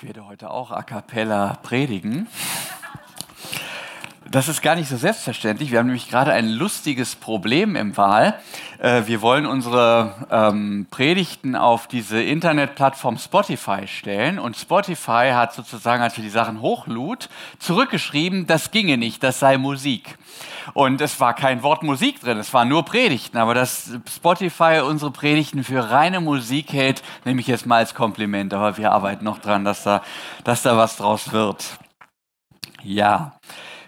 Ich werde heute auch a cappella predigen. Das ist gar nicht so selbstverständlich. Wir haben nämlich gerade ein lustiges Problem im Wahl. Äh, wir wollen unsere ähm, Predigten auf diese Internetplattform Spotify stellen. Und Spotify hat sozusagen, als wir die Sachen hochlud, zurückgeschrieben, das ginge nicht, das sei Musik. Und es war kein Wort Musik drin, es waren nur Predigten. Aber dass Spotify unsere Predigten für reine Musik hält, nehme ich jetzt mal als Kompliment. Aber wir arbeiten noch dran, dass da, dass da was draus wird. Ja.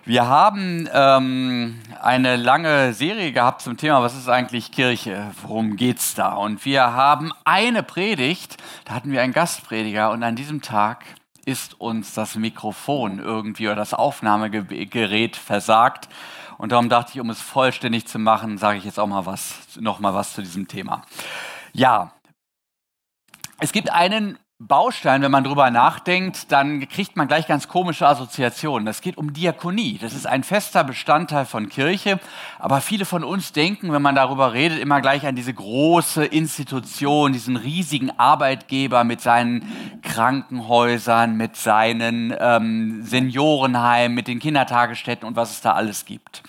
Wir haben ähm, eine lange Serie gehabt zum Thema, was ist eigentlich Kirche? Worum geht's da? Und wir haben eine Predigt, da hatten wir einen Gastprediger und an diesem Tag ist uns das Mikrofon irgendwie oder das Aufnahmegerät versagt. Und darum dachte ich, um es vollständig zu machen, sage ich jetzt auch mal was, noch mal was zu diesem Thema. Ja, es gibt einen Baustein, wenn man drüber nachdenkt, dann kriegt man gleich ganz komische Assoziationen. Das geht um Diakonie. Das ist ein fester Bestandteil von Kirche. Aber viele von uns denken, wenn man darüber redet, immer gleich an diese große Institution, diesen riesigen Arbeitgeber mit seinen Krankenhäusern, mit seinen ähm, Seniorenheimen, mit den Kindertagesstätten und was es da alles gibt.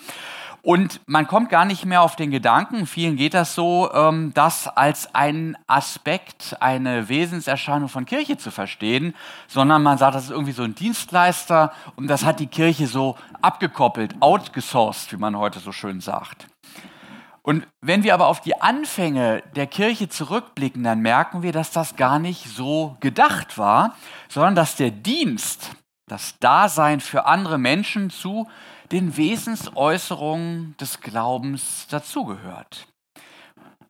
Und man kommt gar nicht mehr auf den Gedanken, vielen geht das so, ähm, das als einen Aspekt, eine Wesenserscheinung von Kirche zu verstehen, sondern man sagt, das ist irgendwie so ein Dienstleister und das hat die Kirche so abgekoppelt, outgesourced, wie man heute so schön sagt. Und wenn wir aber auf die Anfänge der Kirche zurückblicken, dann merken wir, dass das gar nicht so gedacht war, sondern dass der Dienst, das Dasein für andere Menschen zu den Wesensäußerungen des Glaubens dazugehört.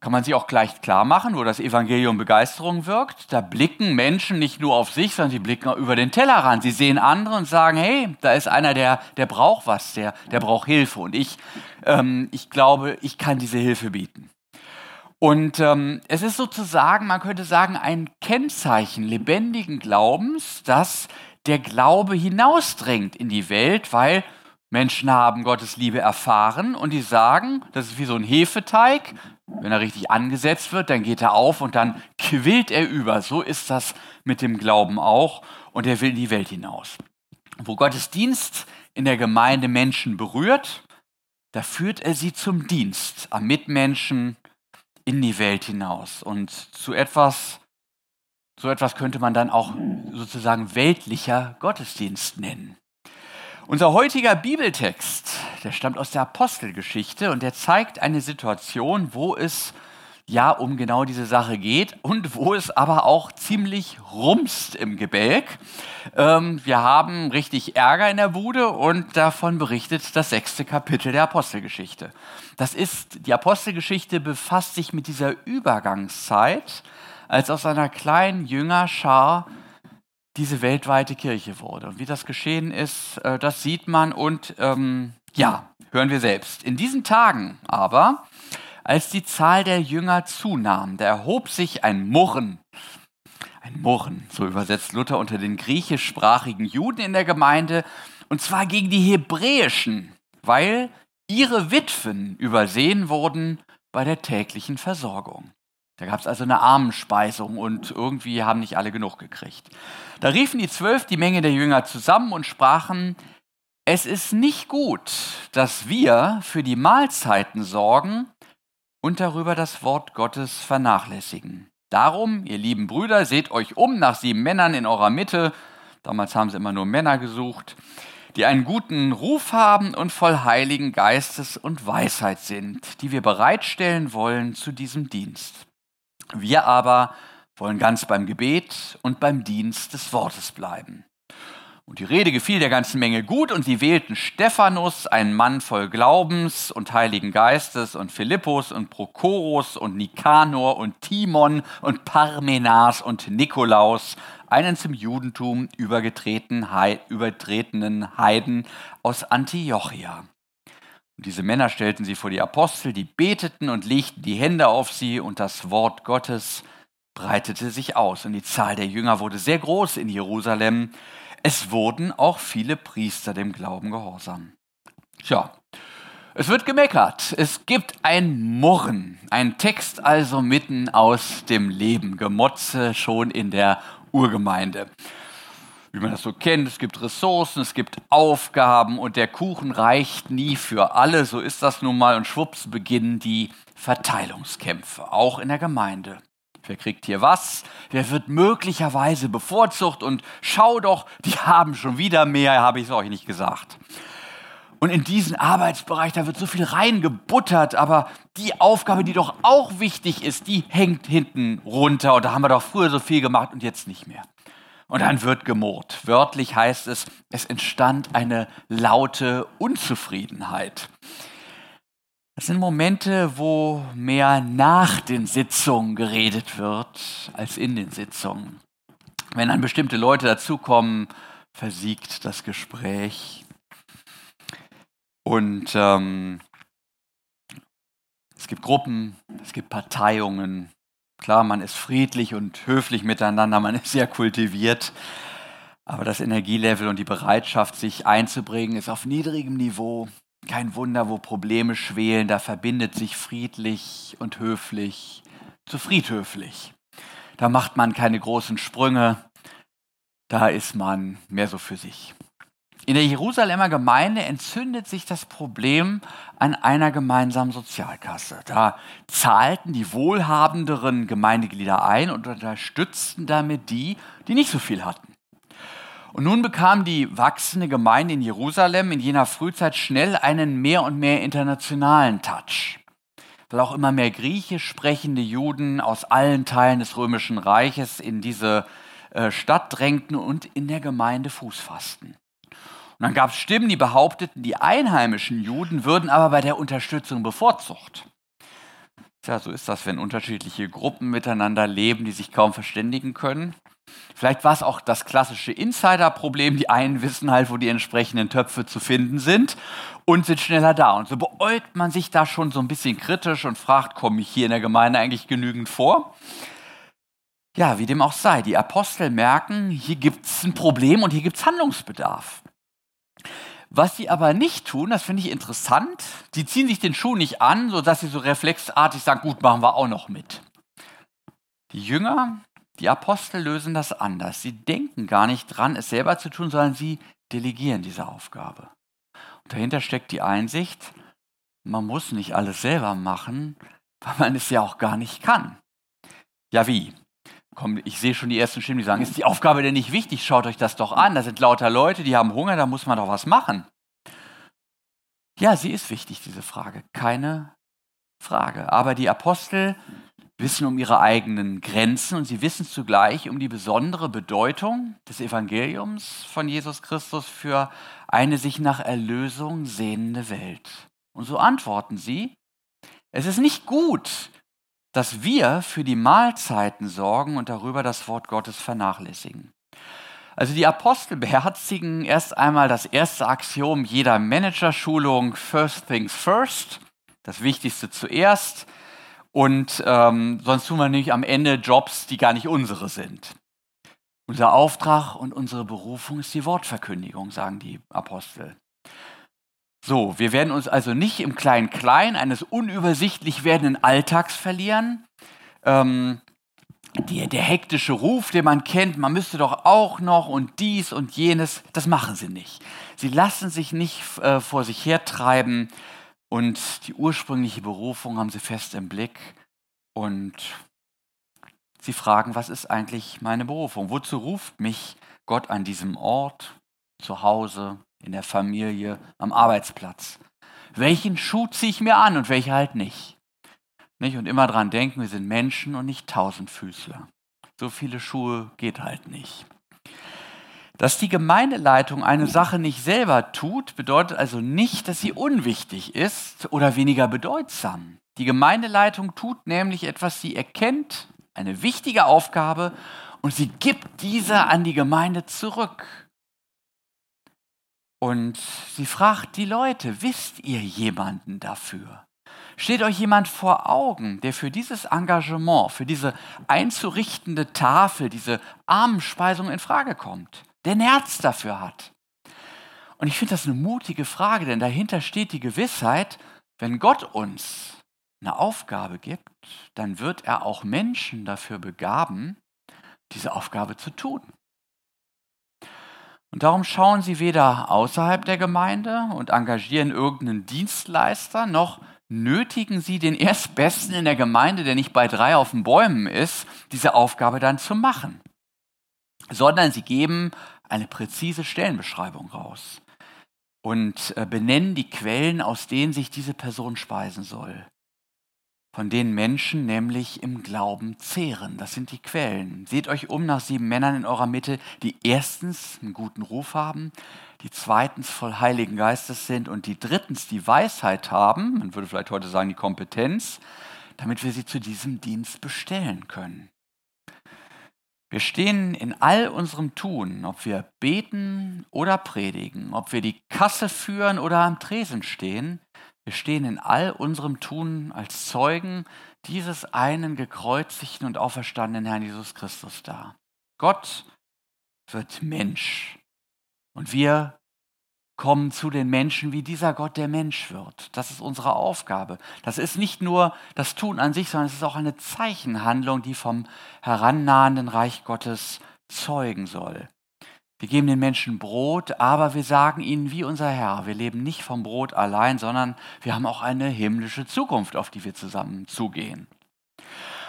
Kann man sich auch gleich klar machen, wo das Evangelium Begeisterung wirkt. Da blicken Menschen nicht nur auf sich, sondern sie blicken über den Tellerrand. Sie sehen andere und sagen, hey, da ist einer, der, der braucht was, der, der braucht Hilfe. Und ich, ähm, ich glaube, ich kann diese Hilfe bieten. Und ähm, es ist sozusagen, man könnte sagen, ein Kennzeichen lebendigen Glaubens, dass der Glaube hinausdrängt in die Welt, weil Menschen haben Gottes Liebe erfahren und die sagen, das ist wie so ein Hefeteig. Wenn er richtig angesetzt wird, dann geht er auf und dann quillt er über. So ist das mit dem Glauben auch und er will in die Welt hinaus. Wo Gottes Dienst in der Gemeinde Menschen berührt, da führt er sie zum Dienst am Mitmenschen in die Welt hinaus. Und zu etwas, so etwas könnte man dann auch sozusagen weltlicher Gottesdienst nennen. Unser heutiger Bibeltext, der stammt aus der Apostelgeschichte und der zeigt eine Situation, wo es ja um genau diese Sache geht und wo es aber auch ziemlich rumst im Gebälk. Ähm, wir haben richtig Ärger in der Bude und davon berichtet das sechste Kapitel der Apostelgeschichte. Das ist, die Apostelgeschichte befasst sich mit dieser Übergangszeit, als aus einer kleinen Jüngerschar diese weltweite Kirche wurde. Und wie das geschehen ist, äh, das sieht man und ähm, ja, hören wir selbst. In diesen Tagen aber, als die Zahl der Jünger zunahm, da erhob sich ein Murren, ein Murren, so übersetzt Luther unter den griechischsprachigen Juden in der Gemeinde, und zwar gegen die hebräischen, weil ihre Witwen übersehen wurden bei der täglichen Versorgung. Da gab es also eine Armenspeisung und irgendwie haben nicht alle genug gekriegt. Da riefen die zwölf die Menge der Jünger zusammen und sprachen, es ist nicht gut, dass wir für die Mahlzeiten sorgen und darüber das Wort Gottes vernachlässigen. Darum, ihr lieben Brüder, seht euch um nach sieben Männern in eurer Mitte, damals haben sie immer nur Männer gesucht, die einen guten Ruf haben und voll heiligen Geistes und Weisheit sind, die wir bereitstellen wollen zu diesem Dienst. Wir aber wollen ganz beim Gebet und beim Dienst des Wortes bleiben. Und die Rede gefiel der ganzen Menge gut, und sie wählten Stephanus, einen Mann voll Glaubens und Heiligen Geistes, und Philippus und Prochorus und Nikanor und Timon und Parmenas und Nikolaus, einen zum Judentum übergetretenen Heiden aus Antiochia. Und diese Männer stellten sie vor die Apostel, die beteten und legten die Hände auf sie und das Wort Gottes breitete sich aus. Und die Zahl der Jünger wurde sehr groß in Jerusalem. Es wurden auch viele Priester dem Glauben gehorsam. Tja, es wird gemeckert. Es gibt ein Murren. Ein Text also mitten aus dem Leben. Gemotze schon in der Urgemeinde. Wie man das so kennt. Es gibt Ressourcen, es gibt Aufgaben und der Kuchen reicht nie für alle. So ist das nun mal und schwupps beginnen die Verteilungskämpfe, auch in der Gemeinde. Wer kriegt hier was? Wer wird möglicherweise bevorzugt? Und schau doch, die haben schon wieder mehr, habe ich es euch nicht gesagt. Und in diesen Arbeitsbereich, da wird so viel reingebuttert, aber die Aufgabe, die doch auch wichtig ist, die hängt hinten runter. Und da haben wir doch früher so viel gemacht und jetzt nicht mehr. Und dann wird gemurrt. Wörtlich heißt es, es entstand eine laute Unzufriedenheit. Das sind Momente, wo mehr nach den Sitzungen geredet wird als in den Sitzungen. Wenn dann bestimmte Leute dazukommen, versiegt das Gespräch. Und ähm, es gibt Gruppen, es gibt Parteiungen. Klar, man ist friedlich und höflich miteinander, man ist sehr kultiviert. Aber das Energielevel und die Bereitschaft, sich einzubringen, ist auf niedrigem Niveau. Kein Wunder, wo Probleme schwelen, da verbindet sich friedlich und höflich zu friedhöflich. Da macht man keine großen Sprünge, da ist man mehr so für sich. In der Jerusalemer Gemeinde entzündet sich das Problem an einer gemeinsamen Sozialkasse. Da zahlten die wohlhabenderen Gemeindeglieder ein und unterstützten damit die, die nicht so viel hatten. Und nun bekam die wachsende Gemeinde in Jerusalem in jener Frühzeit schnell einen mehr und mehr internationalen Touch, weil auch immer mehr griechisch sprechende Juden aus allen Teilen des römischen Reiches in diese äh, Stadt drängten und in der Gemeinde Fuß fassten. Und dann gab es Stimmen, die behaupteten, die einheimischen Juden würden aber bei der Unterstützung bevorzugt. Tja, so ist das, wenn unterschiedliche Gruppen miteinander leben, die sich kaum verständigen können. Vielleicht war es auch das klassische Insider-Problem. Die einen wissen halt, wo die entsprechenden Töpfe zu finden sind und sind schneller da. Und so beäugt man sich da schon so ein bisschen kritisch und fragt, komme ich hier in der Gemeinde eigentlich genügend vor? Ja, wie dem auch sei, die Apostel merken, hier gibt es ein Problem und hier gibt es Handlungsbedarf. Was sie aber nicht tun, das finde ich interessant, die ziehen sich den Schuh nicht an, sodass sie so reflexartig sagen, gut, machen wir auch noch mit. Die Jünger, die Apostel lösen das anders. Sie denken gar nicht dran, es selber zu tun, sondern sie delegieren diese Aufgabe. Und dahinter steckt die Einsicht, man muss nicht alles selber machen, weil man es ja auch gar nicht kann. Ja, wie? Komm, ich sehe schon die ersten Stimmen, die sagen, ist die Aufgabe denn nicht wichtig? Schaut euch das doch an. Da sind lauter Leute, die haben Hunger, da muss man doch was machen. Ja, sie ist wichtig, diese Frage. Keine Frage. Aber die Apostel wissen um ihre eigenen Grenzen und sie wissen zugleich um die besondere Bedeutung des Evangeliums von Jesus Christus für eine sich nach Erlösung sehnende Welt. Und so antworten sie, es ist nicht gut, dass wir für die Mahlzeiten sorgen und darüber das Wort Gottes vernachlässigen. Also die Apostel beherzigen erst einmal das erste Axiom jeder Managerschulung, First Things First, das Wichtigste zuerst. Und ähm, sonst tun wir nämlich am Ende Jobs, die gar nicht unsere sind. Unser Auftrag und unsere Berufung ist die Wortverkündigung, sagen die Apostel. So, wir werden uns also nicht im Klein-Klein eines unübersichtlich werdenden Alltags verlieren. Ähm, die, der hektische Ruf, den man kennt, man müsste doch auch noch und dies und jenes, das machen sie nicht. Sie lassen sich nicht äh, vor sich hertreiben, und die ursprüngliche Berufung haben sie fest im Blick und sie fragen, was ist eigentlich meine Berufung? Wozu ruft mich Gott an diesem Ort, zu Hause, in der Familie, am Arbeitsplatz? Welchen Schuh ziehe ich mir an und welcher halt nicht? nicht? Und immer dran denken, wir sind Menschen und nicht Tausendfüßler. So viele Schuhe geht halt nicht. Dass die Gemeindeleitung eine Sache nicht selber tut, bedeutet also nicht, dass sie unwichtig ist oder weniger bedeutsam. Die Gemeindeleitung tut nämlich etwas, sie erkennt eine wichtige Aufgabe und sie gibt diese an die Gemeinde zurück. Und sie fragt die Leute, wisst ihr jemanden dafür? Steht euch jemand vor Augen, der für dieses Engagement, für diese einzurichtende Tafel, diese Armenspeisung in Frage kommt? der ein Herz dafür hat. Und ich finde das eine mutige Frage, denn dahinter steht die Gewissheit, wenn Gott uns eine Aufgabe gibt, dann wird er auch Menschen dafür begaben, diese Aufgabe zu tun. Und darum schauen sie weder außerhalb der Gemeinde und engagieren irgendeinen Dienstleister, noch nötigen sie den Erstbesten in der Gemeinde, der nicht bei drei auf den Bäumen ist, diese Aufgabe dann zu machen. Sondern sie geben eine präzise Stellenbeschreibung raus und äh, benennen die Quellen, aus denen sich diese Person speisen soll von denen Menschen nämlich im Glauben zehren. Das sind die Quellen. Seht euch um nach sieben Männern in eurer Mitte, die erstens einen guten Ruf haben, die zweitens voll Heiligen Geistes sind und die drittens die Weisheit haben, man würde vielleicht heute sagen die Kompetenz, damit wir sie zu diesem Dienst bestellen können. Wir stehen in all unserem Tun, ob wir beten oder predigen, ob wir die Kasse führen oder am Tresen stehen, wir stehen in all unserem Tun als Zeugen dieses einen gekreuzigten und auferstandenen Herrn Jesus Christus da. Gott wird Mensch. Und wir kommen zu den Menschen, wie dieser Gott der Mensch wird. Das ist unsere Aufgabe. Das ist nicht nur das Tun an sich, sondern es ist auch eine Zeichenhandlung, die vom herannahenden Reich Gottes zeugen soll. Wir geben den Menschen Brot, aber wir sagen ihnen wie unser Herr, wir leben nicht vom Brot allein, sondern wir haben auch eine himmlische Zukunft, auf die wir zusammen zugehen.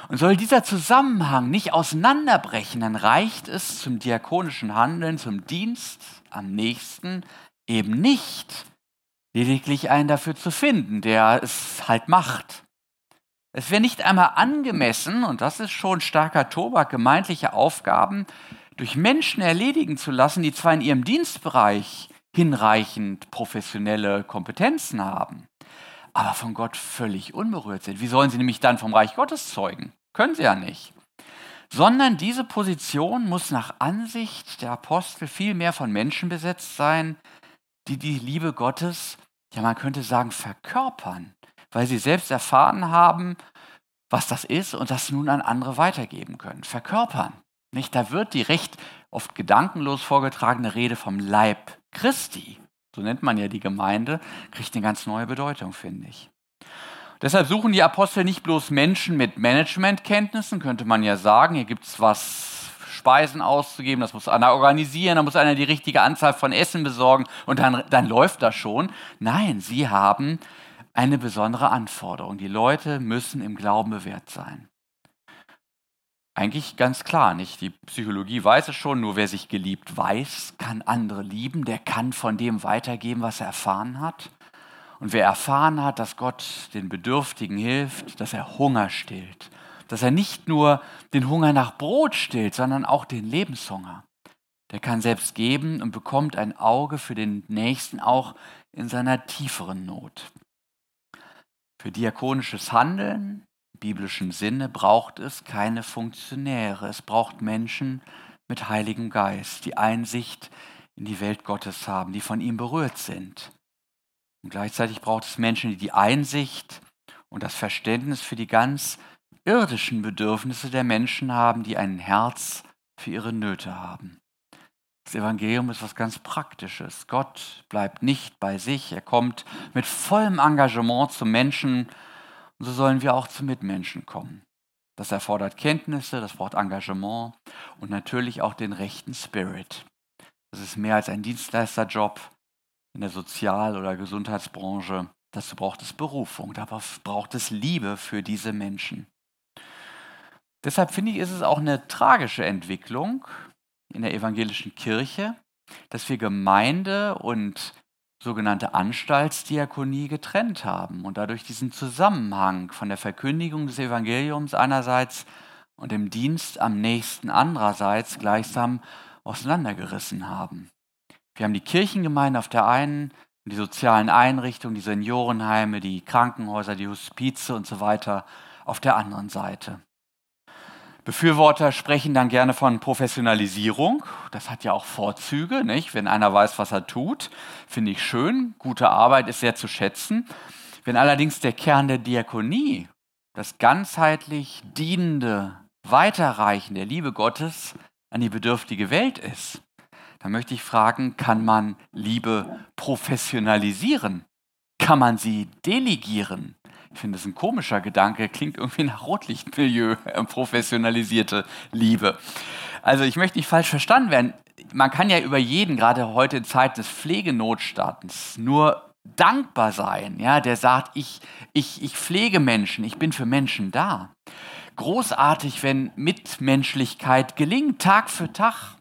Und soll dieser Zusammenhang nicht auseinanderbrechen, dann reicht es zum diakonischen Handeln, zum Dienst am nächsten eben nicht, lediglich einen dafür zu finden, der es halt macht. Es wäre nicht einmal angemessen, und das ist schon starker Tobak, gemeindliche Aufgaben durch Menschen erledigen zu lassen, die zwar in ihrem Dienstbereich hinreichend professionelle Kompetenzen haben, aber von Gott völlig unberührt sind. Wie sollen sie nämlich dann vom Reich Gottes zeugen? Können sie ja nicht. Sondern diese Position muss nach Ansicht der Apostel viel mehr von Menschen besetzt sein, die die Liebe Gottes, ja man könnte sagen, verkörpern, weil sie selbst erfahren haben, was das ist und das nun an andere weitergeben können. Verkörpern. Nicht? Da wird die recht oft gedankenlos vorgetragene Rede vom Leib Christi, so nennt man ja die Gemeinde, kriegt eine ganz neue Bedeutung, finde ich. Deshalb suchen die Apostel nicht bloß Menschen mit Managementkenntnissen, könnte man ja sagen, hier gibt es was, Speisen auszugeben, das muss einer organisieren, da muss einer die richtige Anzahl von Essen besorgen und dann, dann läuft das schon. Nein, sie haben eine besondere Anforderung. Die Leute müssen im Glauben bewährt sein. Eigentlich ganz klar, nicht? Die Psychologie weiß es schon, nur wer sich geliebt weiß, kann andere lieben, der kann von dem weitergeben, was er erfahren hat. Und wer erfahren hat, dass Gott den Bedürftigen hilft, dass er Hunger stillt, dass er nicht nur den Hunger nach Brot stillt, sondern auch den Lebenshunger, der kann selbst geben und bekommt ein Auge für den Nächsten auch in seiner tieferen Not. Für diakonisches Handeln biblischen Sinne braucht es keine Funktionäre. Es braucht Menschen mit Heiligem Geist, die Einsicht in die Welt Gottes haben, die von ihm berührt sind. Und gleichzeitig braucht es Menschen, die die Einsicht und das Verständnis für die ganz irdischen Bedürfnisse der Menschen haben, die ein Herz für ihre Nöte haben. Das Evangelium ist was ganz Praktisches. Gott bleibt nicht bei sich, er kommt mit vollem Engagement zum Menschen so sollen wir auch zu Mitmenschen kommen. Das erfordert Kenntnisse, das braucht Engagement und natürlich auch den rechten Spirit. Das ist mehr als ein Dienstleisterjob in der Sozial- oder Gesundheitsbranche. Dazu braucht es Berufung, darauf braucht es Liebe für diese Menschen. Deshalb finde ich, ist es auch eine tragische Entwicklung in der evangelischen Kirche, dass wir Gemeinde und sogenannte Anstaltsdiakonie getrennt haben und dadurch diesen Zusammenhang von der Verkündigung des Evangeliums einerseits und dem Dienst am nächsten andererseits gleichsam auseinandergerissen haben. Wir haben die Kirchengemeinde auf der einen und die sozialen Einrichtungen, die Seniorenheime, die Krankenhäuser, die Hospize und so weiter auf der anderen Seite. Befürworter sprechen dann gerne von Professionalisierung. Das hat ja auch Vorzüge, nicht? Wenn einer weiß, was er tut, finde ich schön. Gute Arbeit ist sehr zu schätzen. Wenn allerdings der Kern der Diakonie, das ganzheitlich dienende Weiterreichen der Liebe Gottes an die bedürftige Welt ist, dann möchte ich fragen, kann man Liebe professionalisieren? Kann man sie delegieren? Ich finde das ein komischer Gedanke, klingt irgendwie nach Rotlichtmilieu, äh, professionalisierte Liebe. Also ich möchte nicht falsch verstanden werden. Man kann ja über jeden, gerade heute in Zeit des Pflegenotstands, nur dankbar sein, ja, der sagt, ich, ich, ich pflege Menschen, ich bin für Menschen da. Großartig, wenn Mitmenschlichkeit gelingt, Tag für Tag.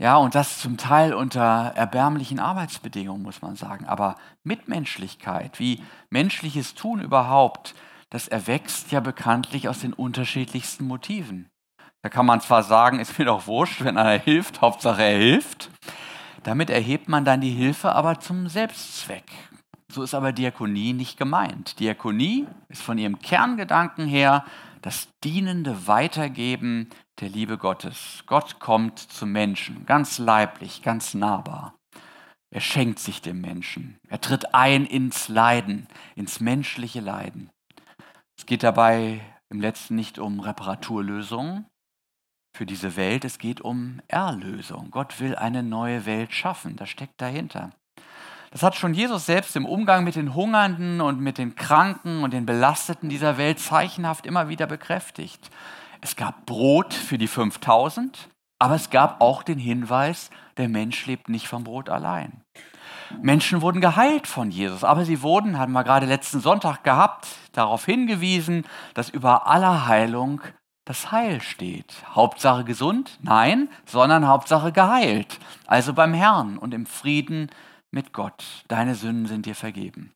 Ja, und das zum Teil unter erbärmlichen Arbeitsbedingungen, muss man sagen. Aber Mitmenschlichkeit, wie menschliches Tun überhaupt, das erwächst ja bekanntlich aus den unterschiedlichsten Motiven. Da kann man zwar sagen, ist mir doch wurscht, wenn einer hilft, Hauptsache er hilft. Damit erhebt man dann die Hilfe aber zum Selbstzweck. So ist aber Diakonie nicht gemeint. Diakonie ist von ihrem Kerngedanken her das dienende Weitergeben der Liebe Gottes. Gott kommt zum Menschen, ganz leiblich, ganz nahbar. Er schenkt sich dem Menschen. Er tritt ein ins Leiden, ins menschliche Leiden. Es geht dabei im letzten nicht um Reparaturlösungen, für diese Welt, es geht um Erlösung. Gott will eine neue Welt schaffen, das steckt dahinter. Das hat schon Jesus selbst im Umgang mit den Hungernden und mit den Kranken und den Belasteten dieser Welt zeichenhaft immer wieder bekräftigt. Es gab Brot für die 5000, aber es gab auch den Hinweis, der Mensch lebt nicht vom Brot allein. Menschen wurden geheilt von Jesus, aber sie wurden, hatten wir gerade letzten Sonntag gehabt, darauf hingewiesen, dass über aller Heilung das Heil steht. Hauptsache gesund? Nein, sondern Hauptsache geheilt. Also beim Herrn und im Frieden mit Gott. Deine Sünden sind dir vergeben.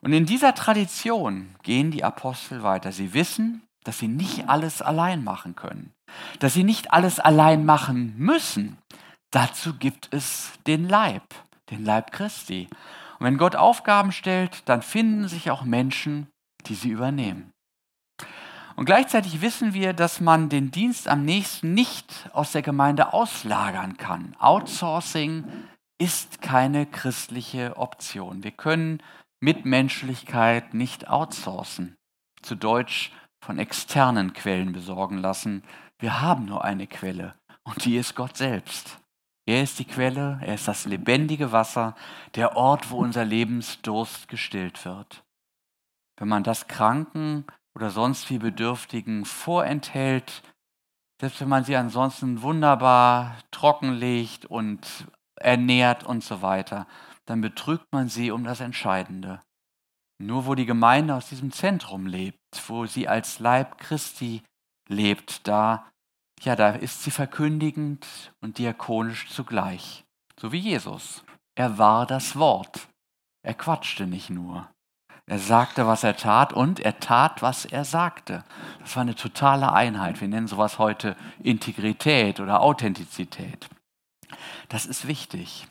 Und in dieser Tradition gehen die Apostel weiter. Sie wissen, dass sie nicht alles allein machen können, dass sie nicht alles allein machen müssen. Dazu gibt es den Leib, den Leib Christi. Und wenn Gott Aufgaben stellt, dann finden sich auch Menschen, die sie übernehmen. Und gleichzeitig wissen wir, dass man den Dienst am nächsten nicht aus der Gemeinde auslagern kann. Outsourcing ist keine christliche Option. Wir können Mitmenschlichkeit nicht outsourcen, zu Deutsch von externen Quellen besorgen lassen. Wir haben nur eine Quelle und die ist Gott selbst. Er ist die Quelle, er ist das lebendige Wasser, der Ort, wo unser Lebensdurst gestillt wird. Wenn man das Kranken oder sonst wie Bedürftigen vorenthält, selbst wenn man sie ansonsten wunderbar trockenlegt und ernährt und so weiter, dann betrügt man sie um das Entscheidende. Nur wo die Gemeinde aus diesem Zentrum lebt, wo sie als Leib Christi lebt, da, ja, da ist sie verkündigend und diakonisch zugleich. So wie Jesus. Er war das Wort. Er quatschte nicht nur. Er sagte, was er tat und er tat, was er sagte. Das war eine totale Einheit. Wir nennen sowas heute Integrität oder Authentizität. Das ist wichtig.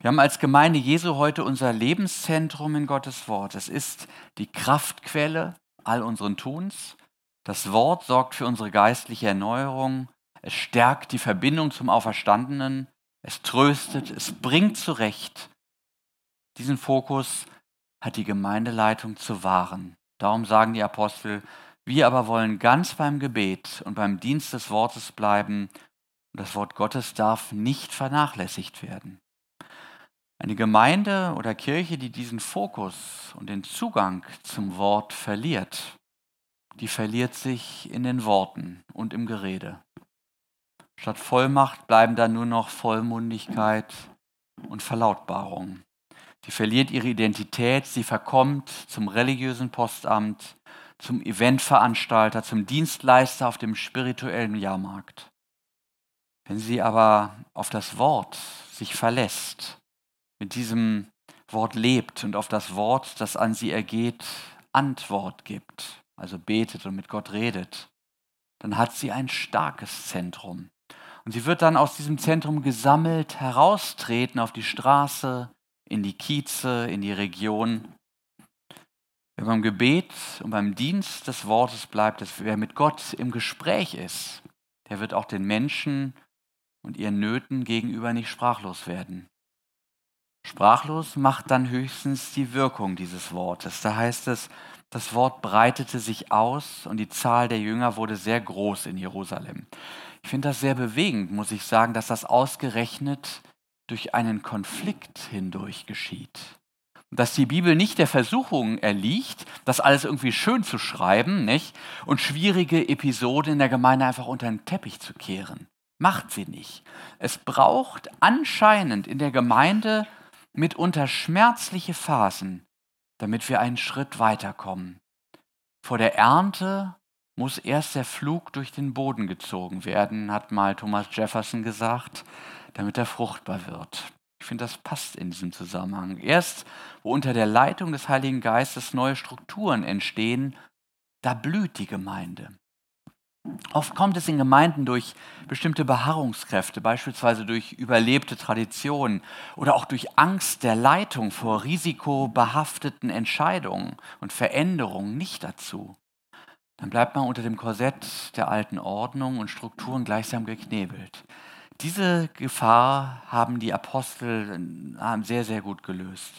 Wir haben als Gemeinde Jesu heute unser Lebenszentrum in Gottes Wort. Es ist die Kraftquelle all unseren Tuns. Das Wort sorgt für unsere geistliche Erneuerung. Es stärkt die Verbindung zum Auferstandenen. Es tröstet, es bringt zurecht. Diesen Fokus hat die Gemeindeleitung zu wahren. Darum sagen die Apostel, wir aber wollen ganz beim Gebet und beim Dienst des Wortes bleiben. Und das Wort Gottes darf nicht vernachlässigt werden. Eine Gemeinde oder Kirche, die diesen Fokus und den Zugang zum Wort verliert, die verliert sich in den Worten und im Gerede. Statt Vollmacht bleiben dann nur noch Vollmundigkeit und Verlautbarung. Sie verliert ihre Identität, sie verkommt zum religiösen Postamt, zum Eventveranstalter, zum Dienstleister auf dem spirituellen Jahrmarkt. Wenn sie aber auf das Wort sich verlässt, mit diesem Wort lebt und auf das Wort, das an sie ergeht, Antwort gibt, also betet und mit Gott redet, dann hat sie ein starkes Zentrum. Und sie wird dann aus diesem Zentrum gesammelt heraustreten auf die Straße, in die Kieze, in die Region. Wer beim Gebet und beim Dienst des Wortes bleibt, wer mit Gott im Gespräch ist, der wird auch den Menschen und ihren Nöten gegenüber nicht sprachlos werden. Sprachlos macht dann höchstens die Wirkung dieses Wortes. Da heißt es, das Wort breitete sich aus und die Zahl der Jünger wurde sehr groß in Jerusalem. Ich finde das sehr bewegend, muss ich sagen, dass das ausgerechnet durch einen Konflikt hindurch geschieht. dass die Bibel nicht der Versuchung erliegt, das alles irgendwie schön zu schreiben nicht? und schwierige Episoden in der Gemeinde einfach unter den Teppich zu kehren. Macht sie nicht. Es braucht anscheinend in der Gemeinde mitunter schmerzliche Phasen, damit wir einen Schritt weiterkommen. Vor der Ernte muss erst der Flug durch den Boden gezogen werden, hat mal Thomas Jefferson gesagt, damit er fruchtbar wird. Ich finde, das passt in diesem Zusammenhang. Erst, wo unter der Leitung des Heiligen Geistes neue Strukturen entstehen, da blüht die Gemeinde. Oft kommt es in Gemeinden durch bestimmte Beharrungskräfte, beispielsweise durch überlebte Traditionen oder auch durch Angst der Leitung vor risikobehafteten Entscheidungen und Veränderungen nicht dazu. Dann bleibt man unter dem Korsett der alten Ordnung und Strukturen gleichsam geknebelt. Diese Gefahr haben die Apostel haben sehr, sehr gut gelöst.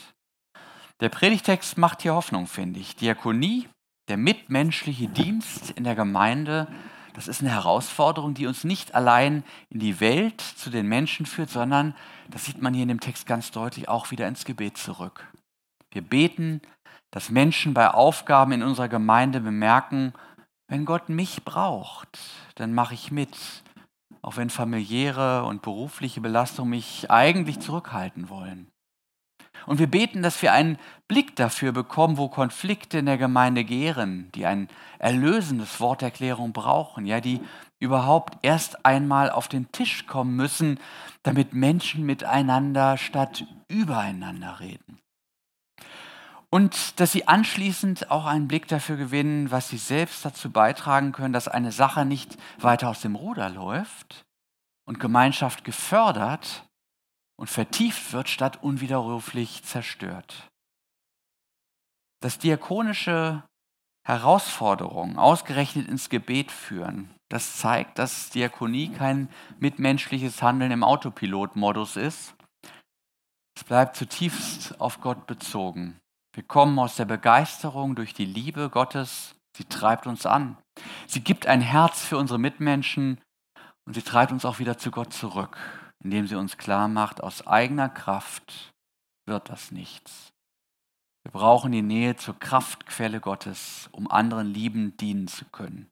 Der Predigtext macht hier Hoffnung, finde ich. Diakonie, der mitmenschliche Dienst in der Gemeinde, das ist eine Herausforderung, die uns nicht allein in die Welt zu den Menschen führt, sondern, das sieht man hier in dem Text ganz deutlich, auch wieder ins Gebet zurück. Wir beten, dass Menschen bei Aufgaben in unserer Gemeinde bemerken, wenn Gott mich braucht, dann mache ich mit, auch wenn familiäre und berufliche Belastungen mich eigentlich zurückhalten wollen. Und wir beten, dass wir einen Blick dafür bekommen, wo Konflikte in der Gemeinde gären, die ein erlösendes Wort der Erklärung brauchen, ja, die überhaupt erst einmal auf den Tisch kommen müssen, damit Menschen miteinander statt übereinander reden. Und dass sie anschließend auch einen Blick dafür gewinnen, was sie selbst dazu beitragen können, dass eine Sache nicht weiter aus dem Ruder läuft und Gemeinschaft gefördert, und vertieft wird, statt unwiderruflich zerstört. Dass diakonische Herausforderungen ausgerechnet ins Gebet führen, das zeigt, dass Diakonie kein mitmenschliches Handeln im Autopilot-Modus ist. Es bleibt zutiefst auf Gott bezogen. Wir kommen aus der Begeisterung durch die Liebe Gottes. Sie treibt uns an. Sie gibt ein Herz für unsere Mitmenschen und sie treibt uns auch wieder zu Gott zurück indem sie uns klar macht, aus eigener Kraft wird das nichts. Wir brauchen die Nähe zur Kraftquelle Gottes, um anderen liebend dienen zu können.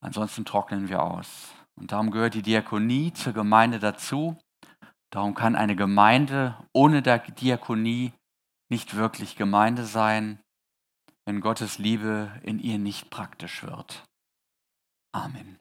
Ansonsten trocknen wir aus. Und darum gehört die Diakonie zur Gemeinde dazu. Darum kann eine Gemeinde ohne Diakonie nicht wirklich Gemeinde sein, wenn Gottes Liebe in ihr nicht praktisch wird. Amen.